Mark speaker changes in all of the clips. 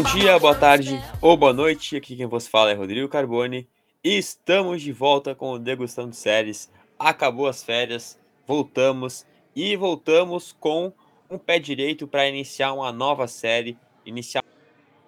Speaker 1: Bom dia, boa tarde ou boa noite. Aqui quem vos fala é Rodrigo Carboni. E estamos de volta com o Degustando Séries. Acabou as férias, voltamos e voltamos com um pé direito para iniciar uma nova série, iniciar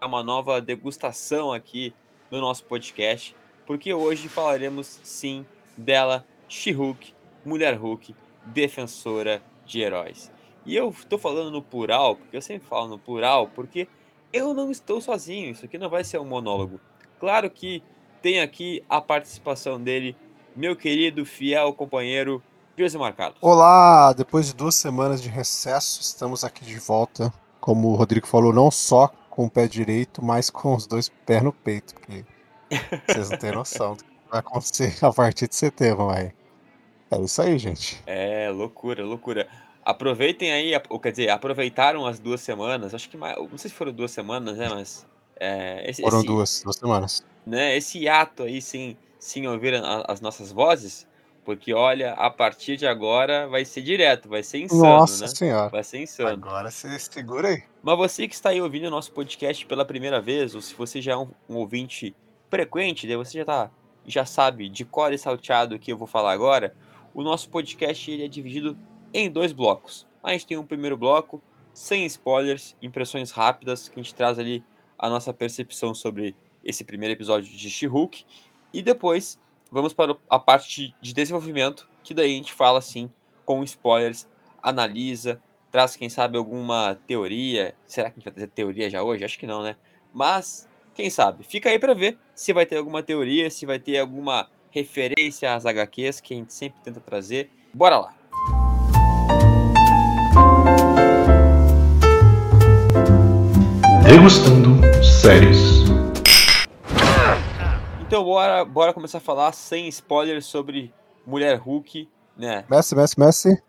Speaker 1: uma nova degustação aqui no nosso podcast, porque hoje falaremos sim dela, She-Hulk, Mulher Hulk, defensora de heróis. E eu estou falando no plural, porque eu sempre falo no plural, porque eu não estou sozinho, isso aqui não vai ser um monólogo. Claro que tem aqui a participação dele, meu querido, fiel companheiro, José Marcado.
Speaker 2: Olá, depois de duas semanas de recesso, estamos aqui de volta. Como o Rodrigo falou, não só com o pé direito, mas com os dois pés no peito, porque vocês não têm noção do que vai acontecer a partir de setembro, mas é isso aí, gente.
Speaker 1: É, loucura, loucura. Aproveitem aí, ou quer dizer, aproveitaram as duas semanas, acho que mais, não sei se foram duas semanas, né, mas... É,
Speaker 2: esse, foram esse, duas, duas semanas.
Speaker 1: Né, esse ato aí, sem, sem ouvir a, as nossas vozes, porque olha, a partir de agora vai ser direto, vai ser insano,
Speaker 2: Nossa
Speaker 1: né?
Speaker 2: senhora.
Speaker 1: Vai ser insano.
Speaker 2: Agora você segura aí.
Speaker 1: Mas você que está aí ouvindo o nosso podcast pela primeira vez, ou se você já é um, um ouvinte frequente, daí você já tá, já sabe de cor e salteado o que eu vou falar agora, o nosso podcast ele é dividido em dois blocos. A gente tem um primeiro bloco, sem spoilers, impressões rápidas, que a gente traz ali a nossa percepção sobre esse primeiro episódio de She-Hulk. E depois vamos para a parte de desenvolvimento, que daí a gente fala assim, com spoilers, analisa, traz, quem sabe, alguma teoria. Será que a gente vai trazer teoria já hoje? Acho que não, né? Mas, quem sabe? Fica aí para ver se vai ter alguma teoria, se vai ter alguma referência às HQs que a gente sempre tenta trazer. Bora lá!
Speaker 3: Degustando séries.
Speaker 1: Então bora, bora começar a falar sem spoilers sobre Mulher Hulk, né?
Speaker 2: Messi, Messi, Messi.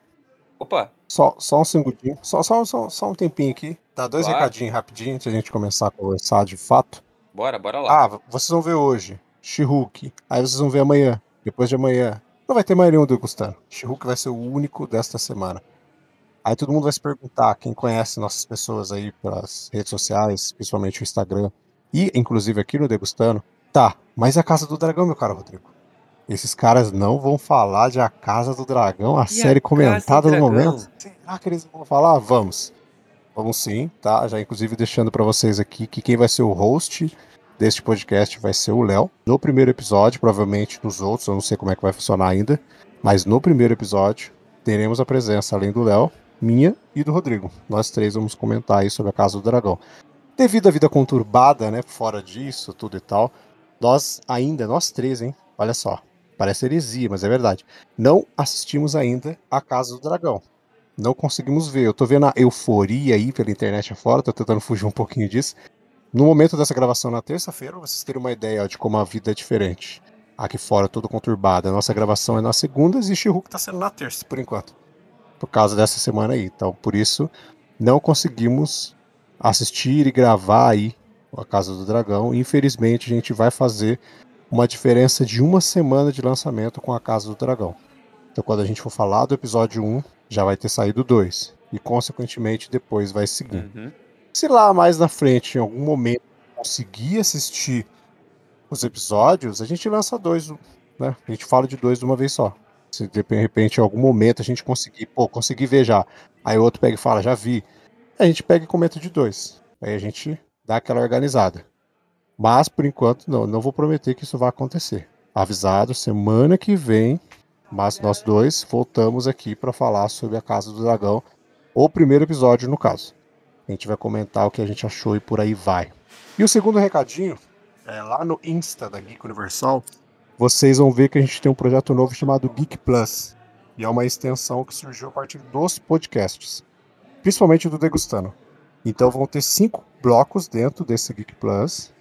Speaker 1: Opa!
Speaker 2: Só, só um segundinho, só, só, só, só um tempinho aqui. Dá dois
Speaker 1: Claro.
Speaker 2: recadinhos rapidinho antes a gente começar a conversar de fato.
Speaker 1: Bora, bora lá.
Speaker 2: Ah, vocês vão ver hoje She-Hulk. Aí vocês vão ver amanhã. Depois de amanhã. Não vai ter mais nenhum degustando. She-Hulk vai ser o único desta semana. Aí todo mundo vai se perguntar, quem conhece nossas pessoas aí pelas redes sociais, principalmente o Instagram, e inclusive aqui no Degustando, tá, mas e a Casa do Dragão, meu caro Rodrigo? Esses caras não vão falar de A Casa do Dragão, a
Speaker 1: E a
Speaker 2: série
Speaker 1: Casa
Speaker 2: comentada
Speaker 1: do
Speaker 2: no momento? Será que eles vão falar? Vamos. Vamos sim, tá? Já inclusive deixando pra vocês aqui que quem vai ser o host deste podcast vai ser o Léo. No primeiro episódio, provavelmente nos outros, eu não sei como é que vai funcionar ainda, mas no primeiro episódio teremos a presença, além do Léo, minha e do Rodrigo. Nós três vamos comentar aí sobre a Casa do Dragão. Devido à vida conturbada, né, fora disso, tudo e tal, nós ainda, nós três, hein, olha só, parece heresia, mas é verdade, não assistimos ainda a Casa do Dragão. Não conseguimos ver. Eu tô vendo a euforia aí pela internet afora, tô tentando fugir um pouquinho disso. No momento dessa gravação na terça-feira, vocês terem uma ideia ó, de como a vida é diferente. Aqui fora, tudo conturbado. A nossa gravação é nas segundas e She-Hulk tá sendo na terça, por enquanto. Por causa dessa semana aí. Então, por isso, não conseguimos assistir e gravar aí a Casa do Dragão. Infelizmente, a gente vai fazer uma diferença de uma semana de lançamento com a Casa do Dragão. Então, quando a gente for falar do episódio 1, já vai ter saído o 2. E, consequentemente, depois vai seguir.
Speaker 1: Uhum.
Speaker 2: Se lá mais na frente, em algum momento, conseguir assistir os episódios, a gente lança dois, né? A gente fala de dois de uma vez só. Se de repente, em algum momento, a gente conseguir, pô, conseguir ver já. Aí outro pega e fala, já vi. Aí a gente pega e comenta de dois. Aí a gente dá aquela organizada. Mas, por enquanto, não, não vou prometer que isso vai acontecer. Avisado, semana que vem, mas nós dois voltamos aqui para falar sobre a Casa do Dragão, o primeiro episódio, no caso. A gente vai comentar o que a gente achou e por aí vai. E o segundo recadinho, é lá no Insta da Geek Universal, vocês vão ver que a gente tem um projeto novo chamado Geek Plus. E é uma extensão que surgiu a partir dos podcasts, principalmente do Degustando. Então vão ter cinco blocos dentro desse Geek Plus,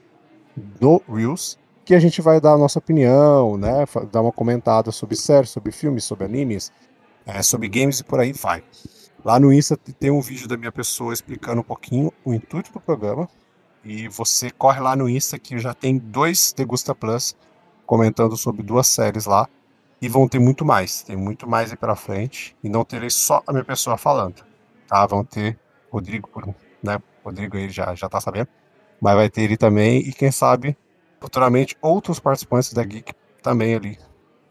Speaker 2: no Reels, que a gente vai dar a nossa opinião, né? Dar uma comentada sobre séries, sobre filmes, sobre animes, é, sobre games e por aí vai. Lá no Insta tem um vídeo da minha pessoa explicando um pouquinho o intuito do programa. E você corre lá no Insta que já tem dois Degusta Plus comentando sobre duas séries lá. E vão ter muito mais. Tem muito mais aí pela frente. E não terei só a minha pessoa falando. Tá? Vão ter Rodrigo né? Rodrigo ele já, já tá sabendo. Mas vai ter ele também, e quem sabe, futuramente, outros participantes da Geek também ali,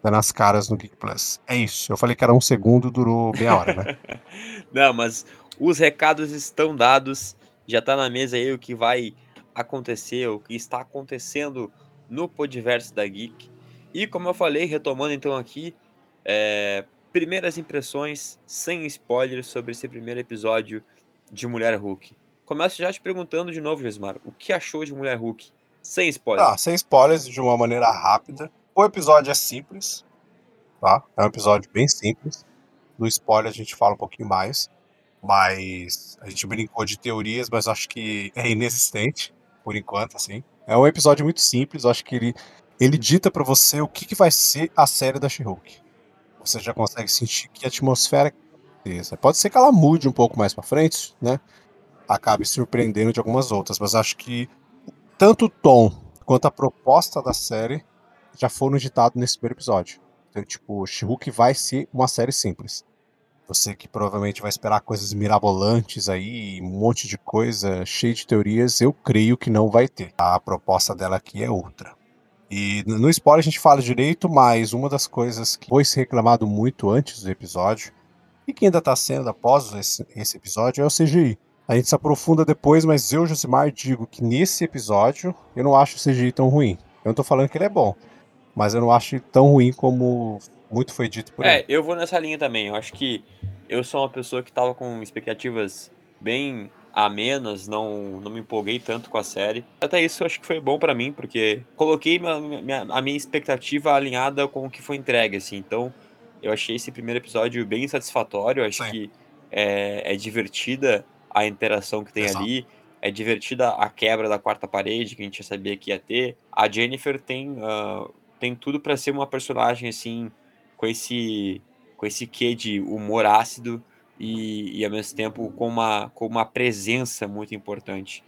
Speaker 2: dando as caras no Geek Plus. É isso. Eu falei que era um segundo, durou meia hora, né?
Speaker 1: Não, mas os recados estão dados. Já tá na mesa aí o que vai acontecer, o que está acontecendo no Podiverso da Geek. E como eu falei, retomando então aqui, é, primeiras impressões sem spoilers sobre esse primeiro episódio de Mulher Hulk. Começo já te perguntando de novo, Jesmar, o que achou de Mulher Hulk? Sem spoilers.
Speaker 2: Ah, sem spoilers, de uma maneira rápida. O episódio é simples, tá? É um episódio bem simples. No spoiler a gente fala um pouquinho mais, mas a gente brincou de teorias, mas acho que é inexistente, por enquanto, assim. É um episódio muito simples, acho que ele, ele dita para você o que, que vai ser a série da She-Hulk. Você já consegue sentir que atmosfera Pode ser que ela mude um pouco mais para frente, né? acabe surpreendendo de algumas outras, mas acho que tanto o tom quanto a proposta da série já foram ditados nesse primeiro episódio. Então, tipo, She-Hulk vai ser uma série simples. Você que provavelmente vai esperar coisas mirabolantes aí, um monte de coisa, cheio de teorias, eu creio que não vai ter. A proposta dela aqui é outra. E no spoiler a gente fala direito, mas uma das coisas que foi se reclamado muito antes do episódio, e que ainda está sendo após esse, esse episódio, é o CGI. A gente se aprofunda depois, mas eu, Josimar, digo que nesse episódio eu não acho o CGI tão ruim. Eu não tô falando que ele é bom, mas eu não acho tão ruim como muito foi dito por
Speaker 1: é,
Speaker 2: ele.
Speaker 1: É, eu vou nessa linha também. Eu acho que eu sou uma pessoa que tava com expectativas bem amenas, não, não me empolguei tanto com a série. Até isso eu acho que foi bom para mim, porque coloquei minha, minha, a minha expectativa alinhada com o que foi entregue, assim. Então, eu achei esse primeiro episódio bem satisfatório. Acho Sim. que é, é divertida a interação que tem Exato. ali. É divertida a quebra da quarta parede, que a gente já sabia que ia ter. A Jennifer tem, uh, tem tudo para ser uma personagem assim, com esse, com esse quê de humor ácido e, e ao mesmo tempo com uma, com uma presença muito importante.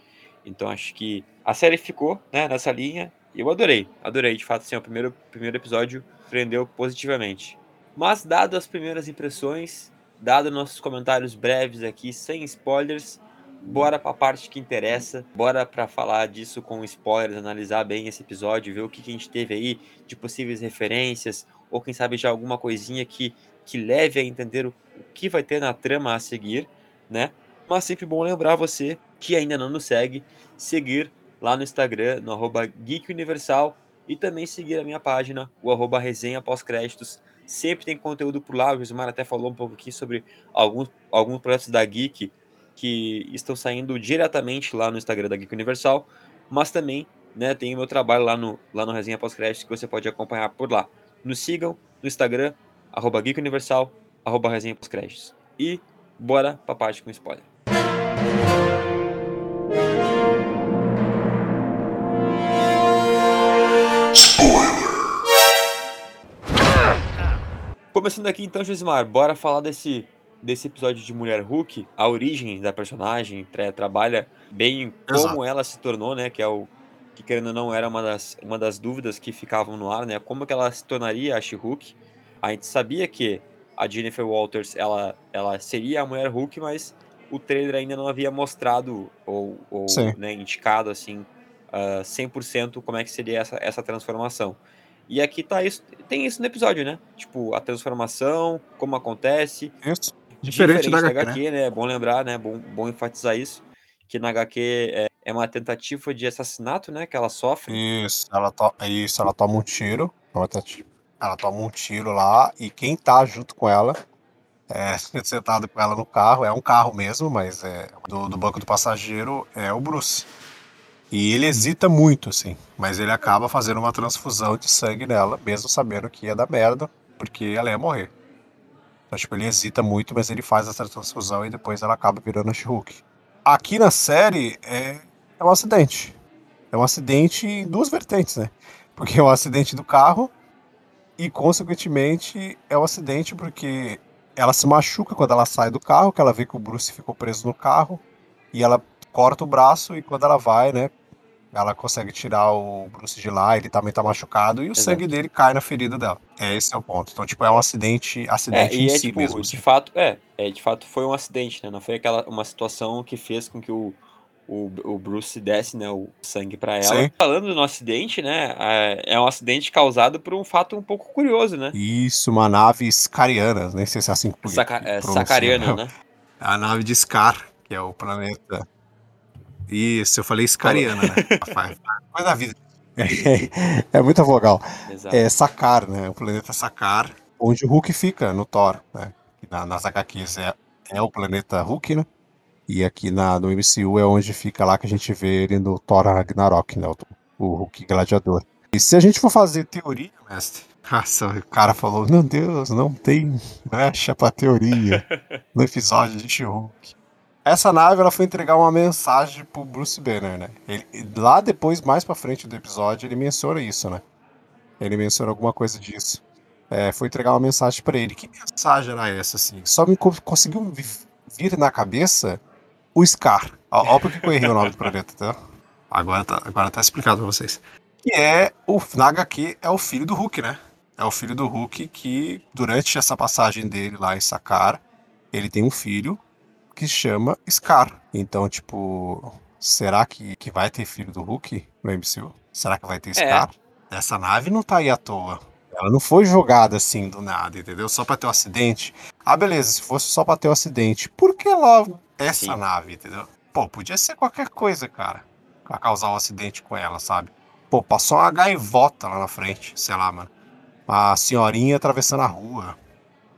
Speaker 1: Então acho que a série ficou né, nessa linha eu adorei, adorei. De fato, assim, o primeiro, primeiro episódio prendeu positivamente. Mas, dado as primeiras impressões, dado nossos comentários breves aqui, sem spoilers, bora para a parte que interessa, bora para falar disso com spoilers, analisar bem esse episódio, ver o que, que a gente teve aí de possíveis referências, ou quem sabe já alguma coisinha que, que leve a entender o, que vai ter na trama a seguir, né? Mas sempre bom lembrar você que ainda não nos segue, seguir lá no Instagram, no arroba e também seguir a minha página, o arroba resenha pós-créditos, Sempre tem conteúdo por lá. O Gismar até falou um pouco aqui sobre alguns, alguns projetos da Geek que estão saindo diretamente lá no Instagram da Geek Universal, mas também né, tem o meu trabalho lá no, lá no Resenha Pós-Crédito que você pode acompanhar por lá. Nos sigam no Instagram, arroba Geek Universal, arroba Resenha Pós-Créditos. E bora pra parte com spoiler. Começando aqui então, Josimar, bora falar desse, desse episódio de Mulher Hulk, a origem da personagem, tra trabalha bem como Exato. ela se tornou, né, que é o que querendo ou não era uma das, uma das dúvidas que ficavam no ar, né, como que ela se tornaria a She-Hulk. A gente sabia que a Jennifer Walters, ela, ela seria a Mulher Hulk, mas o trailer ainda não havia mostrado ou, ou né, indicado assim uh, ah, 100% como é que seria essa, essa transformação. E aqui tá isso, tem isso no episódio, né? Tipo, a transformação, como acontece.
Speaker 2: Isso. Diferente, Diferente da, HQ,
Speaker 1: HQ né? É bom lembrar, né? Bom, bom enfatizar isso. Que na HQ é, é uma tentativa de assassinato, né? Que ela sofre.
Speaker 2: Isso, ela, to isso, ela toma um tiro. Ela toma um tiro lá e quem tá junto com ela é, sentado com ela no carro, é um carro mesmo, mas é do, do banco do passageiro é o Bruce. E ele hesita muito, assim, mas ele acaba fazendo uma transfusão de sangue nela, mesmo sabendo que ia dar merda, porque ela ia morrer. Então, tipo, ele hesita muito, mas ele faz essa transfusão e depois ela acaba virando a She-Hulk. Aqui na série é, é um acidente. É um acidente em duas vertentes, né? Porque é um acidente do carro e, consequentemente, é um acidente porque ela se machuca quando ela sai do carro, que ela vê que o Bruce ficou preso no carro e ela corta o braço e quando ela vai, né, ela consegue tirar o Bruce de lá, ele também tá machucado e o Exato. sangue dele cai na ferida dela. É esse é o ponto. Então, tipo, é um acidente, acidente é, em é, si
Speaker 1: tipo,
Speaker 2: mesmo.
Speaker 1: De assim. fato, é, é, de fato foi um acidente, né? Não foi aquela uma situação que fez com que o, o, o Bruce desce, né, o sangue para ela.
Speaker 2: Sim.
Speaker 1: Falando no acidente, né, é, é um acidente causado por um fato um pouco curioso, né?
Speaker 2: Isso, uma nave scariana, nem sei se é assim que
Speaker 1: Saca, é, sacariana, né?
Speaker 2: A nave de Scar, que é o planeta. Isso, eu falei Scariana, né? Faz da vida. É, muita vogal.
Speaker 1: Exato.
Speaker 2: É Sakar, né? O planeta Sakar, onde o Hulk fica no Thor, né? Na, nas HQs é, é o planeta Hulk, né? E aqui na, no MCU é onde fica lá que a gente vê ele no Thor Ragnarok, né? O, o Hulk gladiador. E se a gente for fazer teoria, mestre, nossa, o cara falou, meu Deus, não tem brecha pra teoria no episódio de She-Hulk. Essa nave ela foi entregar uma mensagem pro Bruce Banner, né? Ele, lá depois, mais pra frente do episódio, ele menciona isso, né? Ele menciona alguma coisa disso. É, foi entregar uma mensagem pra ele. Que mensagem era essa, assim? Só me co- conseguiu vi- vir na cabeça o Scar. Ó, ó porque eu errei o nome do planeta, tá? Agora tá, agora tá explicado pra vocês. Que é, o, na HQ, é o filho do Hulk, né? É o filho do Hulk que, durante essa passagem dele lá em Sakar, ele tem um filho que chama Scar. Então, tipo, será que, que vai ter filho do Hulk no MCU? Será que vai ter Scar? Essa nave não tá aí à toa. Ela não foi jogada assim do nada, entendeu? Só pra ter um acidente. Ah, beleza, se fosse só pra ter um acidente, por que logo essa
Speaker 1: Sim.
Speaker 2: nave, entendeu? Pô, podia ser qualquer coisa, cara. Pra causar um acidente com ela, sabe? Pô, passou uma gaivota lá na frente, sei lá, mano. A senhorinha atravessando a rua.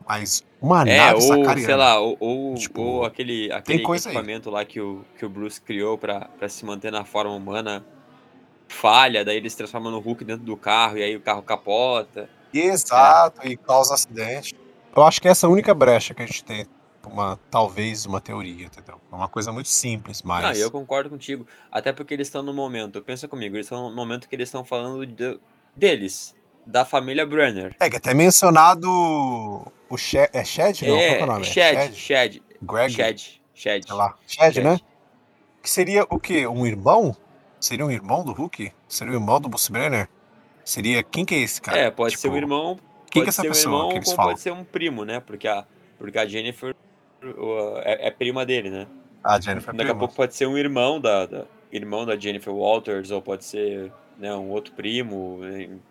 Speaker 2: Mas uma
Speaker 1: É,
Speaker 2: nave
Speaker 1: ou,
Speaker 2: sacariana.
Speaker 1: sei lá, ou, ou,
Speaker 2: Tipo,
Speaker 1: ou aquele, aquele
Speaker 2: aí.
Speaker 1: equipamento lá que o, que o Bruce criou pra, pra se manter na forma humana falha, daí ele se transforma no Hulk dentro do carro e aí o carro capota.
Speaker 2: Exato, e causa acidente. Eu acho que essa é a única brecha que a gente tem. Uma, talvez uma teoria, entendeu? É uma coisa muito simples, mas.
Speaker 1: Eu concordo contigo. Até porque eles estão no momento, pensa comigo, eles estão no momento que eles estão falando de- deles, da família Brenner.
Speaker 2: É que até mencionado o Shed, é Shed? Não, qual que é o
Speaker 1: É,
Speaker 2: nome?
Speaker 1: Shed, Shed,
Speaker 2: Greg,
Speaker 1: Shed, Shed.
Speaker 2: sei lá. Shed,
Speaker 1: Shed.
Speaker 2: né? Que seria o quê? Um irmão? Seria um irmão do Hulk? Seria o irmão do Bruce Banner? Seria. Quem que é esse cara?
Speaker 1: É, pode
Speaker 2: Tipo,
Speaker 1: ser um irmão,
Speaker 2: Quem que é essa
Speaker 1: ser um
Speaker 2: pessoa
Speaker 1: irmão,
Speaker 2: que eles falam?
Speaker 1: pode ser um primo, né? Porque a, porque a Jennifer o- é, é prima dele, né?
Speaker 2: A Jennifer
Speaker 1: Daqui a
Speaker 2: Prima.
Speaker 1: pouco pode ser um irmão da, da- irmão da Jennifer Walters, ou pode ser né, um outro primo,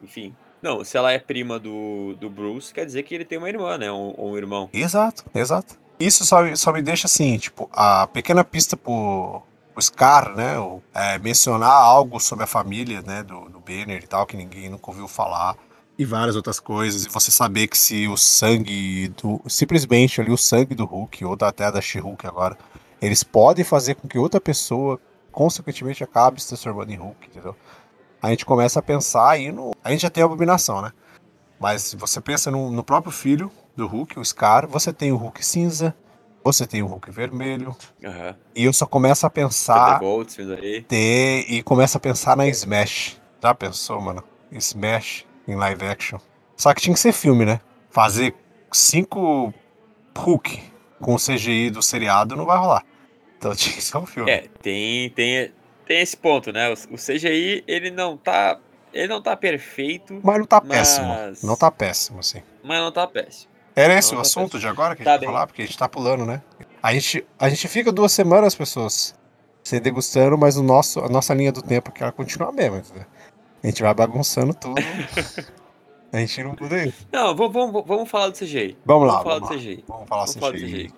Speaker 1: enfim. Não, se ela é prima do, do Bruce, quer dizer que ele tem uma irmã, né? Ou, ou um irmão.
Speaker 2: Exato, exato. Isso só, só me deixa assim, tipo, a pequena pista pro, pro Scar, né? o- é, mencionar algo sobre a família, né? Do, do Banner e tal, que ninguém nunca ouviu falar. E várias outras coisas. E você saber que se o sangue do. Simplesmente ali o sangue do Hulk, ou da, até da She-Hulk agora, eles podem fazer com que outra pessoa, consequentemente, acabe se transformando em Hulk, entendeu? A gente começa a pensar aí no. A gente já tem a abominação, né? Mas se você pensa no, no próprio filho do Hulk, o Scar, você tem o Hulk cinza, você tem o Hulk vermelho,
Speaker 1: Aham.
Speaker 2: e eu só começo a pensar
Speaker 1: aí.
Speaker 2: ter e começo a pensar na Smash. Já pensou, mano? Smash em live action. Só que tinha que ser filme, né? Fazer cinco Hulk com o CGI do seriado não vai rolar. Então tinha que ser um filme.
Speaker 1: É, tem, tem, tem esse ponto, né? O, CGI, ele não tá. Ele não tá perfeito,
Speaker 2: Mas não tá
Speaker 1: Mas-
Speaker 2: péssimo. Não tá péssimo, assim.
Speaker 1: mas não tá péssimo.
Speaker 2: Era esse
Speaker 1: Não,
Speaker 2: o
Speaker 1: tá
Speaker 2: assunto de agora que a
Speaker 1: Tá
Speaker 2: gente vai
Speaker 1: bem.
Speaker 2: falar? Porque a gente tá pulando, né? A gente, a gente fica duas semanas, pessoas, se degustando, mas o nosso, a nossa linha do tempo aqui ela continua a mesma. entendeu? A gente vai bagunçando tudo. a gente não muda aí.
Speaker 1: Não, vamos, vamos, vamos falar do CGI.
Speaker 2: Vamos lá,
Speaker 1: Vamos falar
Speaker 2: vamos
Speaker 1: do. CGI.
Speaker 2: Vamos falar
Speaker 1: Vamos falar do
Speaker 2: CGI.
Speaker 1: CGI.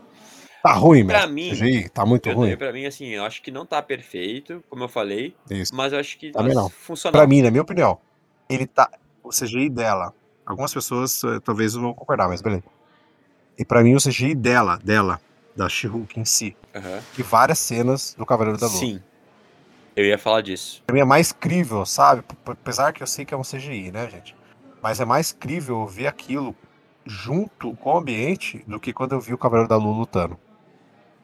Speaker 2: Tá ruim,
Speaker 1: Pra
Speaker 2: mesmo.
Speaker 1: mim,
Speaker 2: CGI tá muito ruim.
Speaker 1: pra mim, assim, eu acho que não tá perfeito, como eu falei,
Speaker 2: Isso.
Speaker 1: mas eu acho que
Speaker 2: Também não.
Speaker 1: funcional.
Speaker 2: Pra mim, na minha opinião, ele tá. O CGI dela. Algumas pessoas eh, talvez não vão concordar, mas beleza. E pra mim, o CGI dela, dela, da She-Hulk em si,
Speaker 1: Aham.
Speaker 2: e várias cenas do Cavaleiro da Lua.
Speaker 1: Sim. Eu ia falar disso.
Speaker 2: Pra mim é mais crível, sabe? Apesar que eu sei que é um CGI, né, gente? Mas é mais crível ver aquilo junto com o ambiente do que quando eu vi o Cavaleiro da Lua lutando.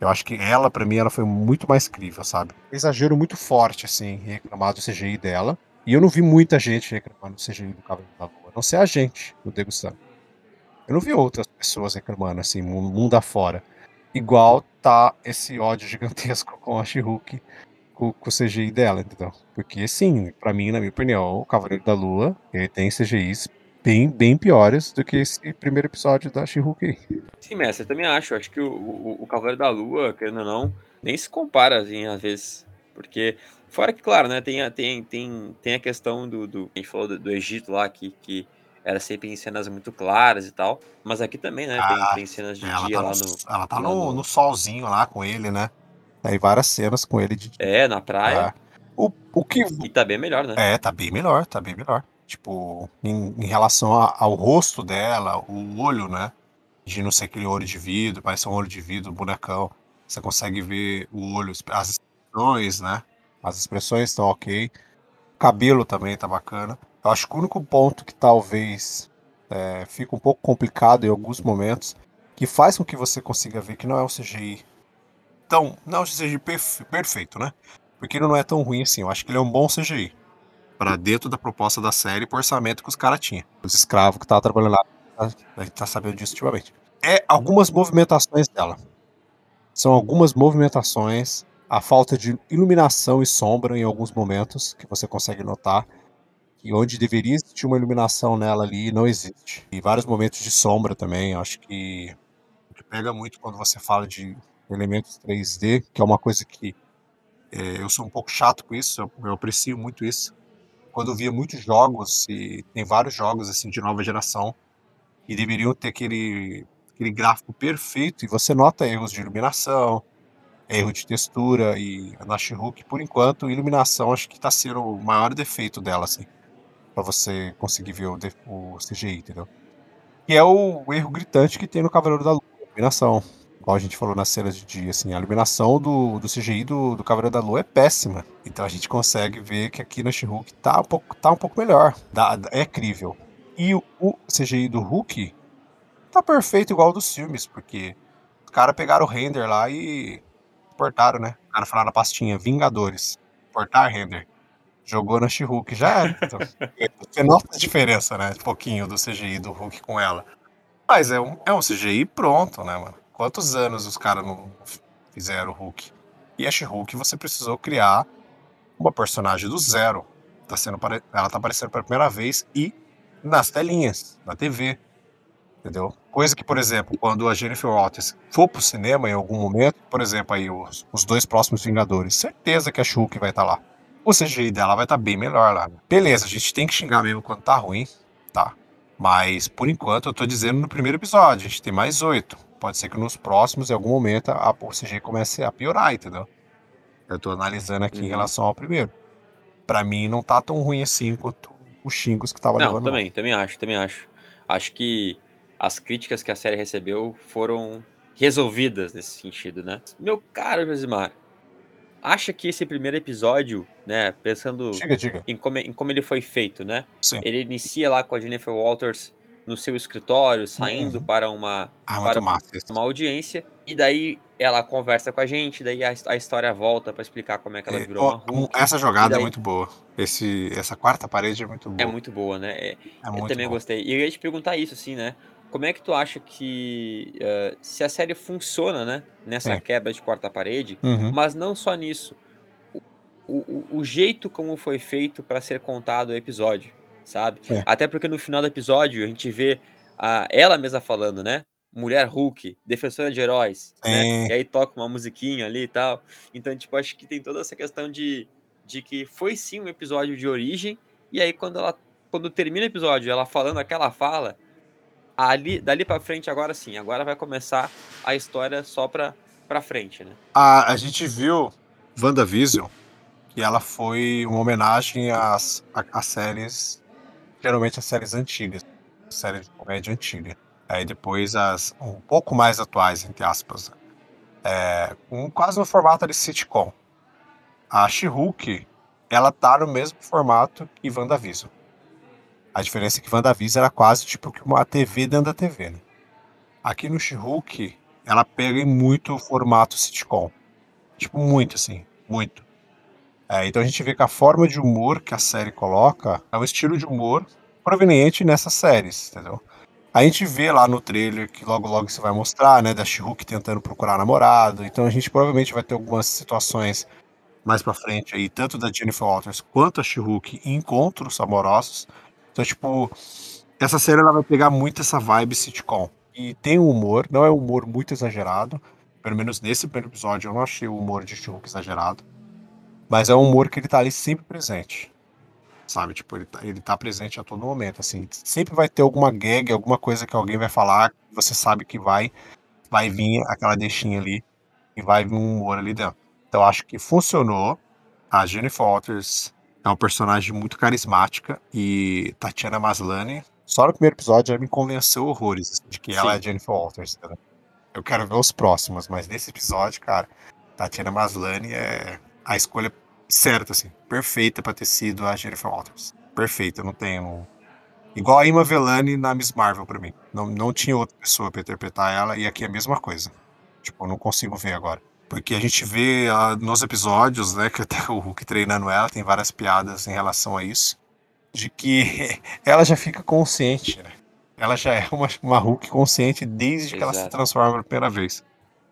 Speaker 2: Eu acho que ela, pra mim, ela foi muito mais crível, sabe? Exagero muito forte, assim, reclamar do CGI dela. E eu não vi muita gente reclamando do CGI do Cavaleiro da Lua. A não ser a gente, no Degustando. Eu não vi outras pessoas reclamando, assim, mu- mundo afora. Igual tá esse ódio gigantesco com a She-Hulk com, com o CGI dela, entendeu? Porque, sim, pra mim, na minha opinião, o Cavaleiro da Lua, ele tem CGIs bem, bem piores do que esse primeiro episódio da She-Hulk.
Speaker 1: Sim, mestre, eu também acho. Eu acho que o, o, o Cavaleiro da Lua, querendo ou não, nem se compara, assim, às vezes, Porque, fora que, claro, né, tem, a, tem, tem, tem a questão do, do. A gente falou do, do Egito lá, que, que era sempre em cenas muito claras e tal. Mas aqui também, né?
Speaker 2: Ah,
Speaker 1: tem, tem cenas de
Speaker 2: ela
Speaker 1: dia
Speaker 2: tá
Speaker 1: lá
Speaker 2: no,
Speaker 1: no.
Speaker 2: ela tá no,
Speaker 1: no-
Speaker 2: no solzinho lá com ele, né? Tem várias cenas com ele de
Speaker 1: É, na praia.
Speaker 2: Ah, o, o que
Speaker 1: E tá bem melhor, né?
Speaker 2: É, tá bem melhor, tá bem melhor. Tipo, em, em relação a- ao rosto dela, o olho, né? De não ser aquele olho de vidro, parece um olho de vidro, bonecão. Você consegue ver o olho, as expressões, né? As expressões estão ok. O cabelo também tá bacana. Eu acho que o único ponto que talvez é, fica um pouco complicado em alguns momentos, que faz com que você consiga ver que não é um CGI tão. Não CGI perfe- perfeito, né? Porque ele não é tão ruim assim. Eu acho que ele é um bom CGI. Pra dentro da proposta da série e pro orçamento que os caras tinham. Os escravos que estavam trabalhando lá. A gente tá sabendo disso ultimamente. É algumas movimentações dela. São algumas movimentações. A falta de iluminação e sombra em alguns momentos que você consegue notar. E onde deveria existir uma iluminação nela ali, não existe. E vários momentos de sombra também. Acho que pega muito quando você fala de elementos 3D, que é uma coisa que é, eu sou um pouco chato com isso, eu, eu aprecio muito isso. Quando eu via muitos jogos, e tem vários jogos assim de nova geração, e deveriam ter aquele, aquele gráfico perfeito, e você nota erros de iluminação, erro de textura, e na She-Hulk, por enquanto, iluminação acho que está sendo o maior defeito dela, assim, para você conseguir ver o, o CGI, entendeu? Que é o, erro gritante que tem no Cavaleiro da Lua, a iluminação. Igual a gente falou nas cenas de dia, assim, a iluminação do, do CGI do, do Cavaleiro da Lua é péssima. Então a gente consegue ver que aqui na She-Hulk tá um pouco, tá um pouco melhor. Dá- é crível. E o, o CGI do Hulk tá perfeito igual dos filmes, porque os caras pegaram o render lá e portaram, né? O cara falou na pastinha, Vingadores. Portar render. Jogou na She-Hulk, já era. Então, você nota a diferença, né? Um pouquinho do CGI do Hulk com ela. Mas é um, é um CGI pronto, né, mano? Quantos anos os caras não fizeram o Hulk? E a She-Hulk você precisou criar uma personagem do zero. Tá sendo, ela tá aparecendo pela primeira vez e nas telinhas, na TV. Entendeu? Coisa que, por exemplo, quando a Jennifer Walters for pro cinema em algum momento, por exemplo, aí os, os dois próximos Vingadores, certeza que a She-Hulk vai estar lá. O CGI dela vai estar bem melhor lá. né? Beleza, a gente tem que xingar mesmo quando tá ruim, tá? Mas, por enquanto, eu tô dizendo no primeiro episódio, a gente tem mais oito. Pode ser que nos próximos, em algum momento, a, o CGI comece a piorar, entendeu? Eu tô analisando aqui em
Speaker 1: Uhum.
Speaker 2: relação ao primeiro. Pra mim, não tá tão ruim assim quanto os xingos que tava
Speaker 1: Não,
Speaker 2: levando.
Speaker 1: também, também acho, também acho. Acho que as críticas que a série recebeu foram resolvidas nesse sentido, né? Meu caro Josimar, acha que esse primeiro episódio, né, pensando
Speaker 2: Diga, diga.
Speaker 1: em como, em como ele foi feito, né?
Speaker 2: Sim.
Speaker 1: Ele inicia lá com a Jennifer Walters no seu escritório, saindo
Speaker 2: Uhum.
Speaker 1: para uma,
Speaker 2: Ah,
Speaker 1: para
Speaker 2: isso.
Speaker 1: uma audiência, e daí ela conversa com a gente, daí a, a história volta para explicar como é que ela
Speaker 2: É,
Speaker 1: virou
Speaker 2: ó,
Speaker 1: uma Hulk.
Speaker 2: essa jogada
Speaker 1: daí-
Speaker 2: é muito boa. Esse, essa quarta parede é muito boa.
Speaker 1: É muito boa, né? É,
Speaker 2: É
Speaker 1: eu também
Speaker 2: boa.
Speaker 1: gostei. E eu ia te perguntar isso, assim, né? Como é que tu acha que. eh, se a série funciona, né? Nessa quebra de quarta parede,
Speaker 2: Uhum.
Speaker 1: mas não só nisso. O, o, o jeito como foi feito para ser contado o episódio, sabe?
Speaker 2: É.
Speaker 1: Até porque no final do episódio a gente vê a, ela mesma falando, né? Mulher Hulk, defensora de heróis, né?
Speaker 2: Sim.
Speaker 1: E aí toca uma musiquinha ali e tal. Então, tipo, acho que tem toda essa questão de, de que foi sim um episódio de origem, e aí quando ela quando termina o episódio, ela falando aquela fala, ali, dali pra frente, agora sim, agora vai começar a história só pra, pra frente, né?
Speaker 2: A, a gente viu WandaVision, que ela foi uma homenagem às, às séries, geralmente as séries antigas, séries de comédia antiga. Aí depois as um pouco mais atuais, entre aspas. É, um, quase no formato de sitcom. A She-Hulk, ela tá no mesmo formato que WandaVision. A diferença é que WandaVision era quase tipo uma TV dentro da TV, né? Aqui no She-Hulk, ela pega em muito formato sitcom. Tipo, muito assim, muito. É, então a gente vê que a forma de humor que a série coloca é um estilo de humor proveniente nessas séries, entendeu? A gente vê lá no trailer que logo logo você vai mostrar, né, da She-Hulk tentando procurar namorado. Então a gente provavelmente vai ter algumas situações mais pra frente aí, tanto da Jennifer Walters quanto a She-Hulk em encontros amorosos. Então, tipo, essa série ela vai pegar muito essa vibe sitcom. E tem um humor, não é um humor muito exagerado. Pelo menos nesse primeiro episódio eu não achei o humor de She-Hulk exagerado. Mas é um humor que ele tá ali sempre presente. Sabe? Tipo, ele tá, ele tá presente a todo momento, assim. Sempre vai ter alguma gag, alguma coisa que alguém vai falar, você sabe que vai, vai vir aquela deixinha ali e vai vir um humor ali dentro. Então acho que funcionou. A Jennifer Walters é um personagem muito carismática e Tatiana Maslany, só no primeiro episódio, já me convenceu horrores de que Sim. ela é Jennifer Walters. Né? Eu quero ver os próximos, mas nesse episódio, cara, Tatiana Maslany é a escolha certa, assim, perfeita para ter sido a Jennifer Walters. Perfeita, não tenho. Igual a Ima Velani na Miss Marvel para mim. Não, não tinha outra pessoa para interpretar ela e aqui é a mesma coisa. Tipo, não consigo ver agora. Porque a gente vê uh, nos episódios, né, que até o Hulk treinando ela, tem várias piadas em relação a isso, de que ela já fica consciente, né? Ela já é uma, uma Hulk consciente desde Exato. que ela se transforma pela primeira vez.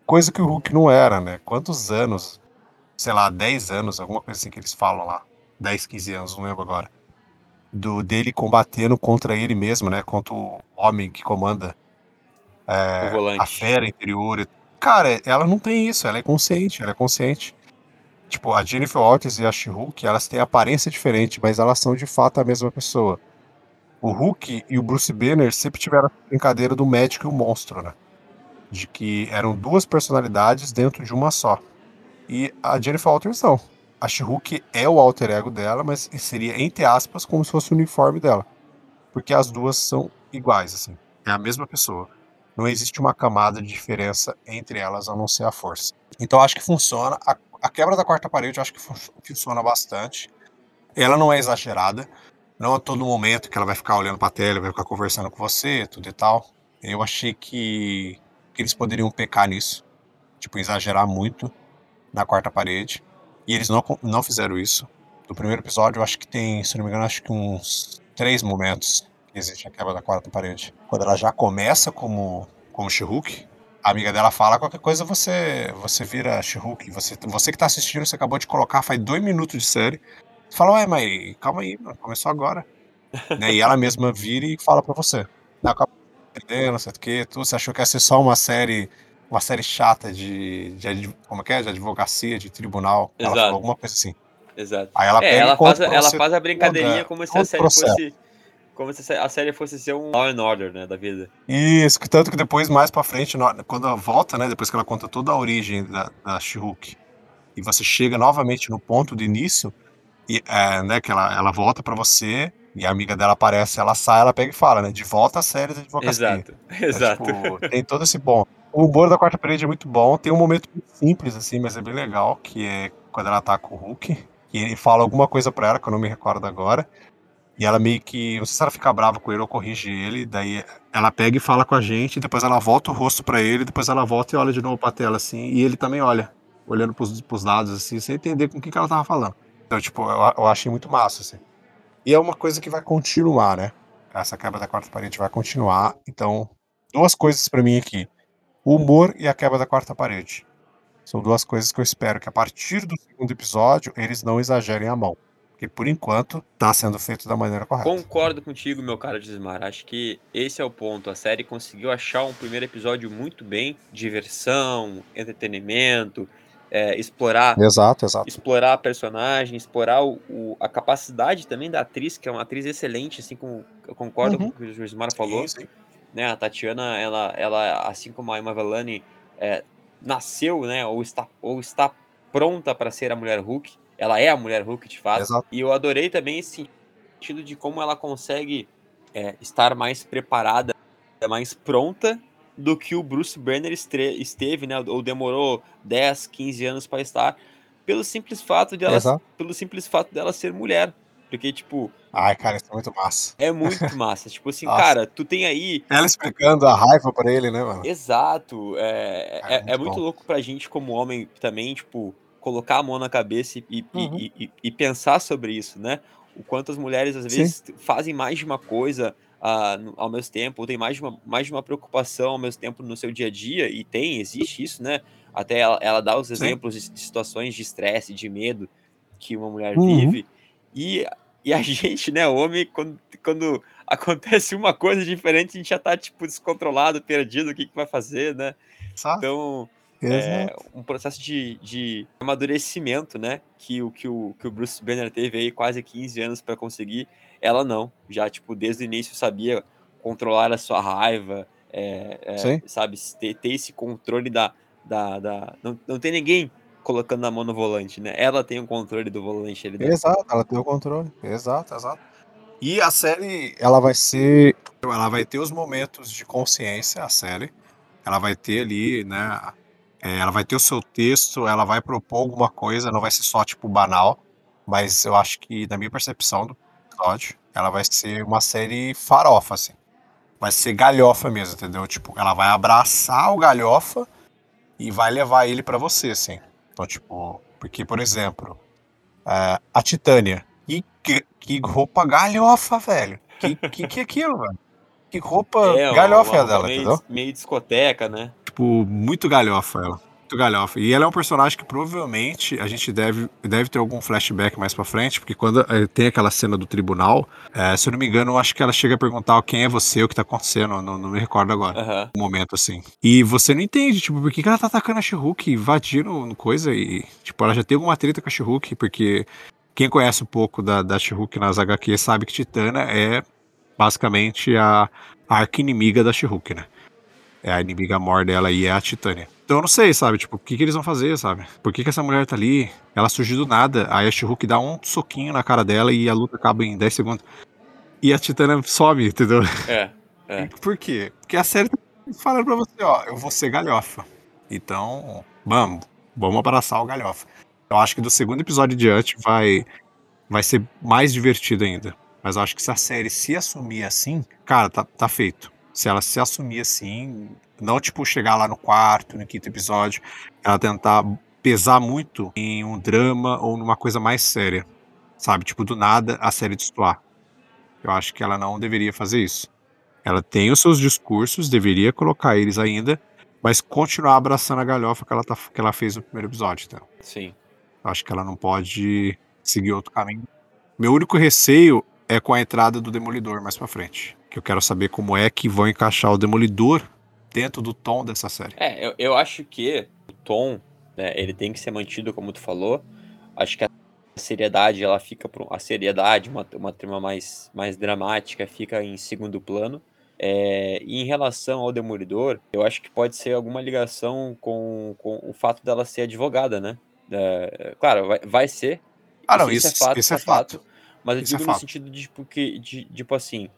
Speaker 2: Coisa que o Hulk não era, né? Quantos anos? Sei lá, 10 anos, alguma coisa assim que eles falam lá. 10, 15 anos, não lembro agora. Do dele combatendo contra ele mesmo, né? Contra o homem que comanda é, a fera interior. Cara, ela não tem isso, ela é consciente, ela é consciente. Tipo, a Jennifer Walters e a She-Hulk, elas têm aparência diferente, mas elas são de fato a mesma pessoa. O Hulk e o Bruce Banner sempre tiveram a brincadeira do médico e o monstro, né? De que eram duas personalidades dentro de uma só. E a Jennifer Walters não. A She-Hulk é o alter ego dela, mas seria, entre aspas, como se fosse o uniforme dela. Porque as duas são iguais, assim. É a mesma pessoa não existe uma camada de diferença entre elas a não ser a força. Então acho que funciona. A, a quebra da quarta parede eu acho que fun funciona bastante. Ela não é exagerada. Não a todo momento que ela vai ficar olhando para a tela, vai ficar conversando com você, tudo e tal. Eu achei que, que eles poderiam pecar nisso. Tipo, exagerar muito na quarta parede. E eles não, não fizeram isso. No primeiro episódio, eu acho que tem, se não me engano, acho que uns três momentos existe a quebra da quarta parede. Quando ela já começa como, como She-Hulk, a amiga dela fala qualquer coisa, você você vira She-Hulk. Você, você que tá assistindo, você acabou de colocar, faz dois minutos de série. Você fala, ué, mas calma aí, mano, começou agora. né? E ela mesma vira e fala pra você. Não, acabou perdendo, não sei o que, tu, você achou que ia ser só uma série uma série chata de, de, como é que é? de advocacia, de tribunal. Exato. Ela falou alguma coisa assim.
Speaker 1: Exato. Aí ela, é, ela, faz, ela faz a brincadeirinha como se a série processo. fosse como se a série fosse ser um Law and Order, né, da vida.
Speaker 2: Isso, tanto que depois, mais pra frente, quando ela volta, né, depois que ela conta toda a origem da, da She-Hulk, e você chega novamente no ponto do início, e, é, né, que ela, ela volta para você, e a amiga dela aparece, ela sai, ela pega e fala, né, de volta à série da advocacia.
Speaker 1: Exato, exato.
Speaker 2: É, tipo, tem todo esse bom. O humor da quarta parede é muito bom, tem um momento simples, assim, mas é bem legal, que é quando ela com o Hulk, e ele fala alguma coisa pra ela, que eu não me recordo agora, e ela meio que. Não sei se ela fica brava com ele ou corrige ele. Daí ela pega e fala com a gente. Depois ela volta o rosto para ele. Depois ela volta e olha de novo pra tela assim. E ele também olha, olhando pros, pros dados assim, sem entender com o que, que ela tava falando. Então, tipo, eu, eu achei muito massa, assim. E é uma coisa que vai continuar, né? Essa quebra da quarta parede vai continuar. Então, duas coisas para mim aqui: o humor e a quebra da quarta parede. São duas coisas que eu espero que a partir do segundo episódio eles não exagerem a mão. Porque por enquanto está sendo feito da maneira correta.
Speaker 1: Concordo contigo, meu caro Desmar. Acho que esse é o ponto. A série conseguiu achar um primeiro episódio muito bem, diversão, entretenimento, é, explorar,
Speaker 2: exato, exato.
Speaker 1: explorar a personagem, explorar o, o, a capacidade também da atriz, que é uma atriz excelente, assim como eu concordo uhum. com o que o Desmar falou. Sim, sim. Né, a Tatiana, ela, ela, assim como a Emma Vellani, é, nasceu, né, ou está, ou está pronta para ser a mulher Hulk ela é a mulher Hulk de fato. Exato. E eu adorei também esse sentido de como ela consegue é, estar mais preparada, mais pronta do que o Bruce Banner esteve, né? Ou demorou 10, 15 anos para estar, pelo simples fato de ela, pelo simples fato dela ser mulher. Porque, tipo.
Speaker 2: Ai, cara, isso é muito massa.
Speaker 1: É muito massa. tipo assim, Nossa. cara, tu tem aí.
Speaker 2: Ela explicando a raiva pra ele, né, mano?
Speaker 1: Exato. É, é, é muito, é muito louco pra gente, como homem, também, tipo, colocar a mão na cabeça e, uhum. e, e, e, pensar sobre isso, né? O quanto as mulheres às vezes Sim. fazem mais de uma coisa uh, ao mesmo tempo, ou tem mais de, uma, mais de uma preocupação ao mesmo tempo no seu dia a dia, e tem, existe isso, né? Até ela, ela dá os exemplos de, de, situações de estresse, de medo que uma mulher uhum. vive, e, e a gente, né, homem, quando, quando acontece uma coisa diferente, a gente já tá, tipo, descontrolado, perdido, o que, que vai fazer, né? Sabe? Então é, um processo de, de amadurecimento, né? Que o, que, o, que o Bruce Banner teve aí quase 15 anos para conseguir. Ela não. Já, tipo, desde o início sabia controlar a sua raiva, é, é, sabe? Ter, ter, esse controle da. da, da não, não tem ninguém colocando a mão no volante, né? Ela tem o controle do volante. Ele
Speaker 2: exato, ela tem o controle. Exato, exato. E a série, ela vai ser. Ela vai ter os momentos de consciência, a série. Ela vai ter ali, né? É, ela vai ter o seu texto, ela vai propor alguma coisa, não vai ser só, tipo, banal. Mas eu acho que, na minha percepção do episódio, ela vai ser uma série farofa, assim. Vai ser galhofa mesmo, entendeu? Tipo, ela vai abraçar o galhofa e vai levar ele para você, assim. Então, tipo, porque, por exemplo, é, a Titânia. Que, que, que, roupa galhofa, velho. Que, que, que é aquilo, velho? Que roupa é, galhofa é dela,
Speaker 1: meio,
Speaker 2: entendeu?
Speaker 1: Meio discoteca, né?
Speaker 2: Tipo, muito galhofa ela. Muito galhofa. E ela é um personagem que provavelmente a gente deve, deve ter algum flashback mais pra frente, porque quando é, tem aquela cena do tribunal, é, se eu não me engano, acho que ela chega a perguntar quem é você, o que tá acontecendo, não, não me recordo agora. Uhum. Um momento assim. E você não entende, tipo, por que, que ela tá atacando a she invadindo coisa e, tipo, ela já tem alguma treta com a she porque quem conhece um pouco da, da she nas HQ sabe que Titana é basicamente a, a arqui-inimiga da she né? é a inimiga maior dela e é a Titânia. Então eu não sei, sabe? Tipo, o que, que eles vão fazer, sabe? Por que, que essa mulher tá ali? Ela surgiu do nada. A she dá um soquinho na cara dela e a luta acaba em 10 segundos. E a Titânia sobe, entendeu?
Speaker 1: É. é.
Speaker 2: Por quê? Porque a série tá falando pra você, ó, eu vou ser galhofa. Então, vamos, vamos abraçar o galhofa. Eu acho que do segundo episódio diante vai, vai ser mais divertido ainda. Mas eu acho que se a série se assumir assim, cara, tá, tá feito se ela se assumir assim, não tipo chegar lá no quarto, no quinto episódio, ela tentar pesar muito em um drama ou numa coisa mais séria, sabe? Tipo, do nada a série destoar. Eu acho que ela não deveria fazer isso. Ela tem os seus discursos, deveria colocar eles ainda, mas continuar abraçando a galhofa que ela, tá, que ela fez no primeiro episódio. Então.
Speaker 1: Sim.
Speaker 2: Eu acho que ela não pode seguir outro caminho. Meu único receio é com a entrada do Demolidor mais pra frente que eu quero saber como é que vão encaixar o Demolidor dentro do tom dessa série.
Speaker 1: É, eu, eu acho que o tom, né, ele tem que ser mantido como tu falou. Acho que a seriedade, ela fica a seriedade, uma, uma trama mais, mais dramática, fica em segundo plano. É, e em relação ao Demolidor, eu acho que pode ser alguma ligação com, com o fato dela ser advogada, né? É, claro, vai, vai ser.
Speaker 2: Ah, não, isso, isso, é fato, isso é, é fato. fato.
Speaker 1: Mas eu isso é digo é no sentido de, tipo, que, de, tipo assim,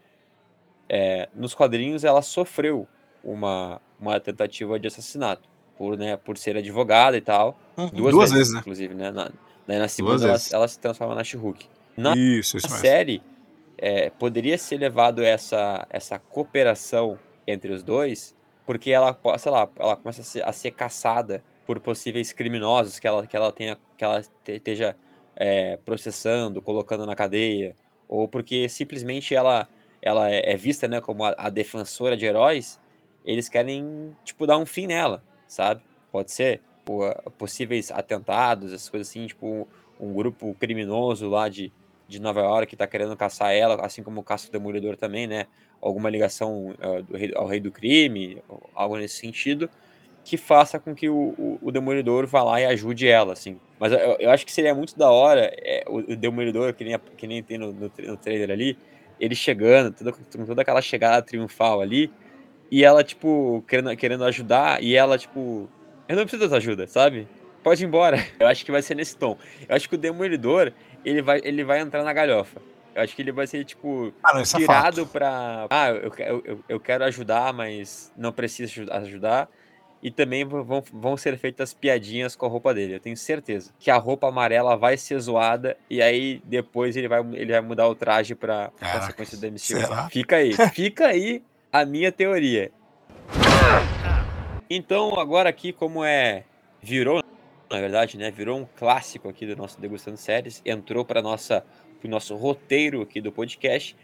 Speaker 1: é, nos quadrinhos ela sofreu uma, uma tentativa de assassinato por, né, por ser advogada e tal.
Speaker 2: Uhum, duas, duas, vezes, vezes né?
Speaker 1: inclusive, né? Na, na segunda ela, ela, se transforma na she
Speaker 2: Na isso, isso
Speaker 1: série, é, poderia ser levado essa, essa cooperação entre os dois, porque ela, sei lá, ela começa a ser, a ser caçada por possíveis criminosos que ela, que ela tenha, que ela esteja é, processando, colocando na cadeia, ou porque simplesmente ela ela é, é vista, né, como a, a, defensora de heróis, eles querem, tipo, dar um fim nela, sabe? Pode ser possíveis atentados, essas coisas assim, tipo, um, grupo criminoso lá de, de Nova York que tá querendo caçar ela, assim como o caça do Demolidor também, né? Alguma ligação uh, do ao rei do crime, algo nesse sentido, que faça com que o, o, o Demolidor vá lá e ajude ela, assim. Mas eu, eu acho que seria muito da hora é, o, o Demolidor, que nem, que nem tem no, no, no trailer ali, ele chegando, toda, toda aquela chegada triunfal ali, e ela, tipo, querendo, querendo ajudar, e ela, tipo, eu não preciso da ajuda, sabe? Pode ir embora. Eu acho que vai ser nesse tom. Eu acho que o Demolidor, ele vai, ele vai entrar na galhofa. Eu aacho que ele vai ser, tipo,
Speaker 2: ah, não, tirado
Speaker 1: é pra. Ah, eu, eu, eu quero ajudar, mas não preciso ajudar e também vão, vão ser feitas piadinhas com a roupa dele. Eu tenho certeza que a roupa amarela vai ser zoada e aí depois ele vai, ele vai mudar o traje pra, pra sequência do MCU. Será? Fica aí, fica aí a minha teoria. Então, agora aqui, como é. Virou, na verdade, né? Virou um clássico aqui do nosso Degustando Séries, entrou para nossa o nosso roteiro aqui do podcast.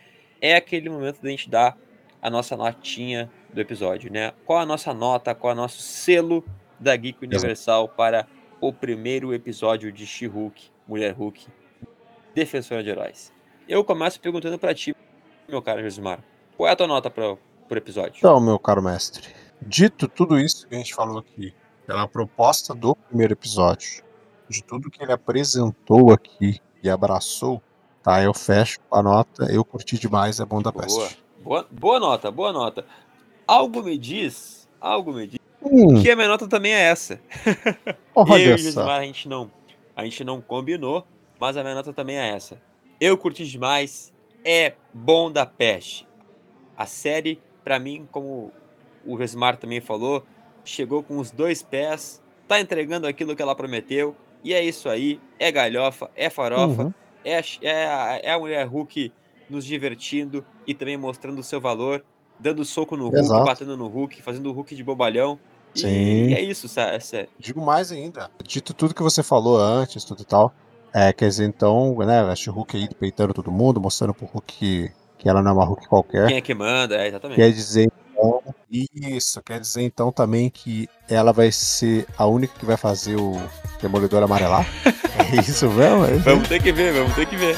Speaker 1: É aquele momento da gente dar a nossa notinha do episódio, né? Qual a nossa nota, qual é o nosso selo da Geek Universal para o primeiro episódio de She-Hulk, Mulher Hulk, Defensora de Heróis? Eu começo perguntando para ti, meu caro Josimar, qual é a tua nota para o episódio?
Speaker 2: Então, meu caro mestre, dito tudo isso que a gente falou aqui, pela proposta do primeiro episódio, de tudo que ele apresentou aqui e abraçou, tá? Eu fecho a nota, eu curti demais, é bom da peste.
Speaker 1: Boa. boa, nota, boa nota. Algo me diz, algo me diz hum. que a minha nota também é essa.
Speaker 2: Olha
Speaker 1: eu e o Gismar, a gente não, a gente não combinou, mas a minha nota também é essa. Eu curti demais, é bom da peste. A série, para mim, como o Vesmar também falou, chegou com os dois pés, tá entregando aquilo que ela prometeu, e é isso aí, é galhofa, é farofa, uhum. é, é, é a mulher Hulk nos divertindo e também mostrando o seu valor, dando soco no Hulk, Exato. batendo no Hulk, fazendo o Hulk de bobalhão. Sim. E é isso, é sério.
Speaker 2: Digo mais ainda. Dito tudo que você falou antes, tudo e tal. É, quer dizer, então, né, a Hulk aí peitando todo mundo, mostrando pro Hulk que, que ela não é uma Hulk qualquer.
Speaker 1: Quem é que manda, é, exatamente.
Speaker 2: Quer dizer, então, isso, quer dizer então também que ela vai ser a única que vai fazer o Demolidor amarelar? é isso mesmo? É
Speaker 1: vamos ter que ver, vamos ter que ver.